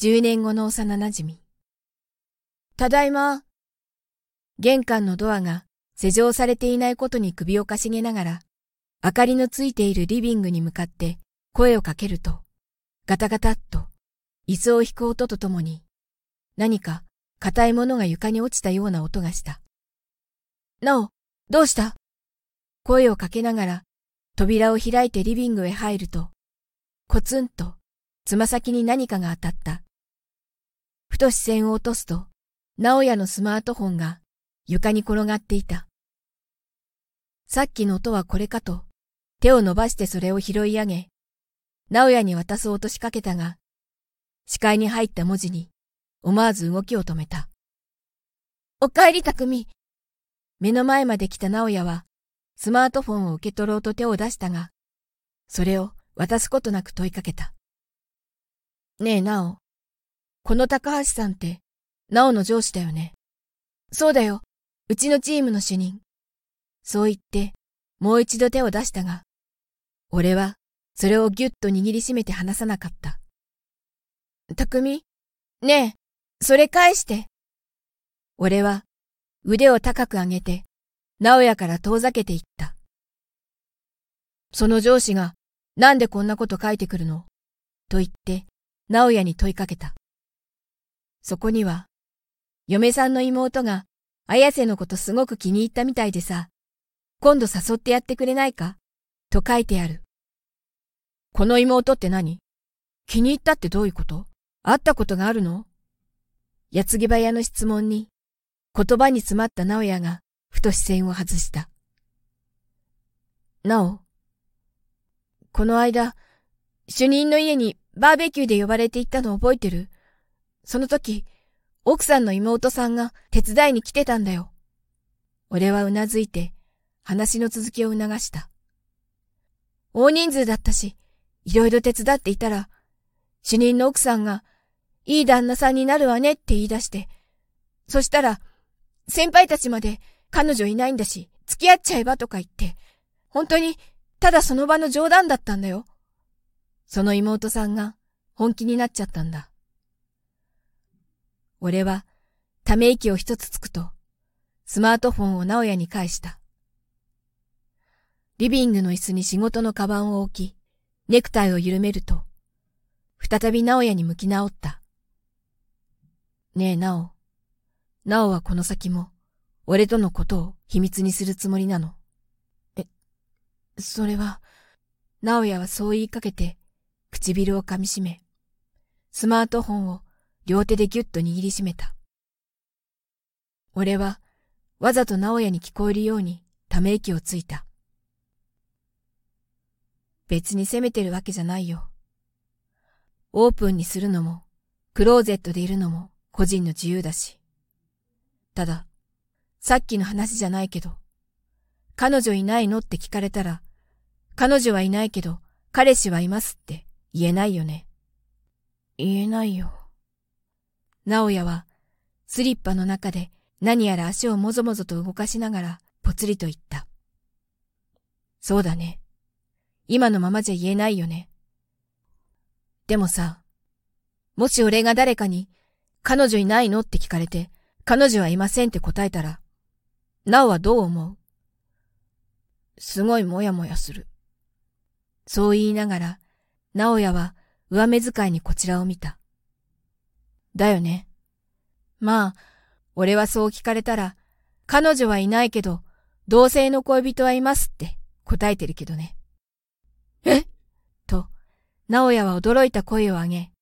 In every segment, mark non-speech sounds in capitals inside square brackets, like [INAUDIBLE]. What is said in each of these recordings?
10年後の幼馴染。ただいま。玄関のドアが施錠されていないことに首をかしげながら、明かりのついているリビングに向かって声をかけると、ガタガタっと椅子を引く音とともに、何か硬いものが床に落ちたような音がした。なお、どうした？声をかけながら扉を開いてリビングへ入ると、コツンとつま先に何かが当たった。ふと視線を落とすと、直哉のスマートフォンが床に転がっていた。さっきの音はこれかと、手を伸ばしてそれを拾い上げ、直哉に渡そうとしかけたが、視界に入った文字に思わず動きを止めた。お帰り匠。目の前まで来た直哉は、スマートフォンを受け取ろうと手を出したが、それを渡すことなく問いかけた。ねえ、なお。この高橋さんって、なおの上司だよね。そうだよ。うちのチームの主任。そう言って、もう一度手を出したが、俺は、それをぎゅっと握りしめて離さなかった。匠ねえ、それ返して。俺は、腕を高く上げて、直哉から遠ざけていった。その上司が、なんでこんなこと書いてくるの？と言って、直哉に問いかけた。そこには、嫁さんの妹が、綾瀬のことすごく気に入ったみたいでさ、今度誘ってやってくれないかと書いてある。この妹って何？気に入ったってどういうこと？会ったことがあるの？矢継ぎ早の質問に、言葉に詰まった直哉がふと視線を外した。なお、この間、主任の家にバーベキューで呼ばれて行ったの覚えてる？その時、奥さんの妹さんが手伝いに来てたんだよ。俺はうなずいて、話の続きを促した。大人数だったし、いろいろ手伝っていたら、主任の奥さんが、いい旦那さんになるわねって言い出して、そしたら、先輩たちまで彼女いないんだし、付き合っちゃえばとか言って、本当に、ただその場の冗談だったんだよ。その妹さんが本気になっちゃったんだ。俺は、ため息を一つつくと、スマートフォンを直哉に返した。リビングの椅子に仕事のカバンを置き、ネクタイを緩めると、再び直哉に向き直った。ねえ、なお。なおはこの先も、俺とのことを秘密にするつもりなの。え、それは、直哉はそう言いかけて、唇を噛みしめ、スマートフォンを両手でぎゅっと握りしめた。俺は、わざと直哉に聞こえるようにため息をついた。別に責めてるわけじゃないよ。オープンにするのも、クローゼットでいるのも個人の自由だし。ただ、さっきの話じゃないけど、彼女いないのって聞かれたら、彼女はいないけど、彼氏はいますって言えないよね。言えないよ。直哉は、スリッパの中で何やら足をもぞもぞと動かしながら、ぽつりと言った。そうだね。今のままじゃ言えないよね。でもさ、もし俺が誰かに、彼女いないのって聞かれて、彼女はいませんって答えたら、なおはどう思う？すごいもやもやする。そう言いながら、直哉は上目遣いにこちらを見た。だよね。まあ、俺はそう聞かれたら、彼女はいないけど、同性の恋人はいますって答えてるけどね。え？と、直哉は驚いた声を上げ、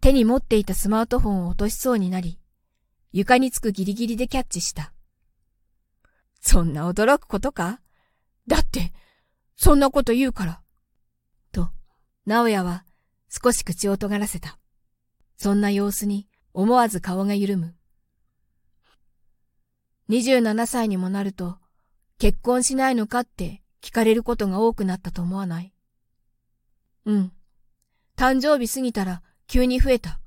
手に持っていたスマートフォンを落としそうになり、床につくギリギリでキャッチした。そんな驚くことか？だって、そんなこと言うから。と、直哉は少し口を尖らせた。そんな様子に思わず顔が緩む。27歳にもなると、結婚しないのかって聞かれることが多くなったと思わない？うん。誕生日過ぎたら急に増えた。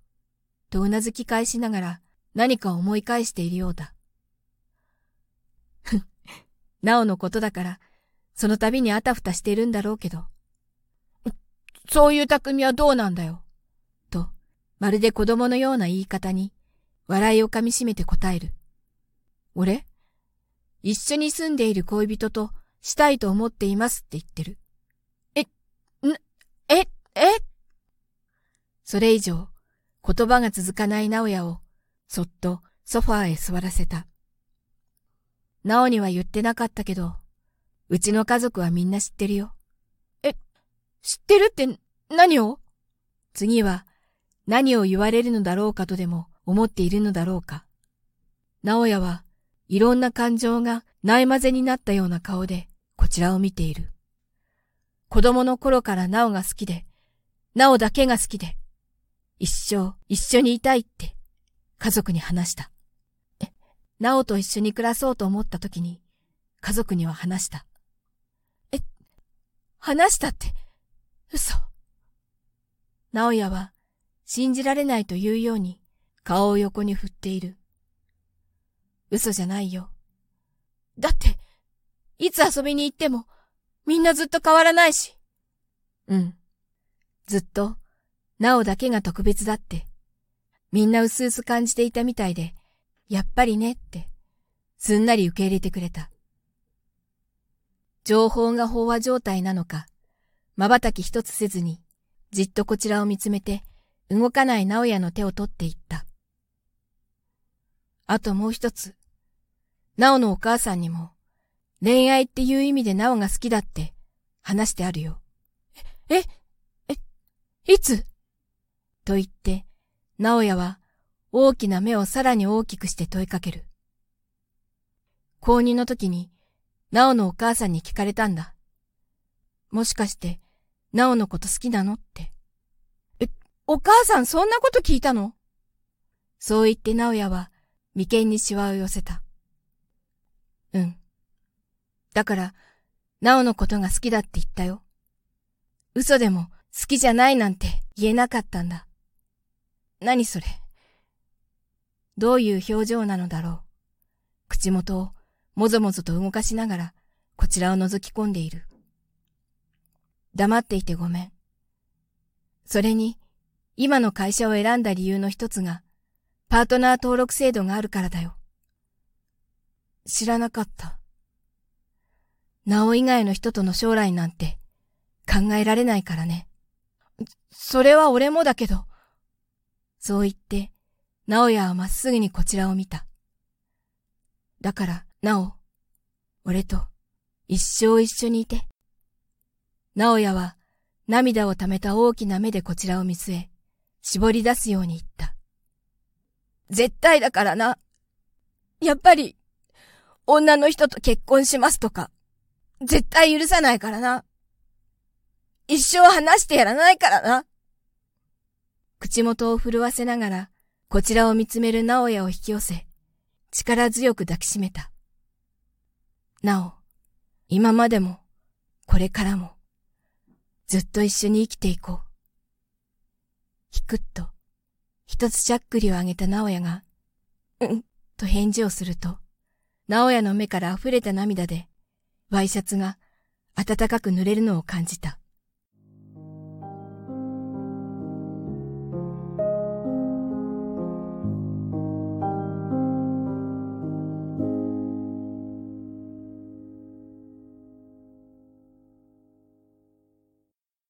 とうなずき返しながら何か思い返しているようだ。ふ [LAUGHS] なおのことだから、その度にあたふたしているんだろうけど。そういう匠はどうなんだよ。まるで子供のような言い方に、笑いをかみしめて答える。俺？一緒に住んでいる恋人としたいと思っていますって言ってる。え、ん、え、え？それ以上、言葉が続かない直也を、そっとソファーへ座らせた。直には言ってなかったけど、うちの家族はみんな知ってるよ。え、知ってるって何を？次は何を言われるのだろうかとでも思っているのだろうか。直也はいろんな感情がないまぜになったような顔でこちらを見ている。子供の頃からなおが好きで、なおだけが好きで、一生一緒にいたいって家族に話した。え、なおと一緒に暮らそうと思った時に家族には話した。え、話したって、嘘。直也は信じられないというように顔を横に振っている。嘘じゃないよ。だって、いつ遊びに行っても、みんなずっと変わらないし。うん。ずっと、なおだけが特別だって、みんなうすうす感じていたみたいで、やっぱりねって、すんなり受け入れてくれた。情報が飽和状態なのか、瞬き一つせずに、じっとこちらを見つめて、動かない直也の手を取っていった。あともう一つ、なおのお母さんにも、恋愛っていう意味でなおが好きだって話してあるよ。え、え、え、いつ？と言って、直也は大きな目をさらに大きくして問いかける。高二の時に、なおのお母さんに聞かれたんだ。もしかして、なおのこと好きなの？って。お母さんそんなこと聞いたの？そう言って直也は眉間にシワを寄せた。うん。だから、なおのことが好きだって言ったよ。嘘でも好きじゃないなんて言えなかったんだ。何それ？どういう表情なのだろう？口元をもぞもぞと動かしながらこちらを覗き込んでいる。黙っていてごめん。それに、今の会社を選んだ理由の一つが、パートナー登録制度があるからだよ。知らなかった。なお以外の人との将来なんて考えられないからね。それは俺もだけど。そう言って、直也はまっすぐにこちらを見た。だから、なお、俺と一生一緒にいて。直也は涙を溜めた大きな目でこちらを見据え、絞り出すように言った。絶対だからな。やっぱり、女の人と結婚しますとか、絶対許さないからな。一生話してやらないからな。口元を震わせながら、こちらを見つめる直也を引き寄せ、力強く抱きしめた。なお、今までも、これからも、ずっと一緒に生きていこう。ひくっと、一つしゃっくりをあげた直也が、うん、と返事をすると、直也の目から溢れた涙で、ワイシャツが暖かく濡れるのを感じた。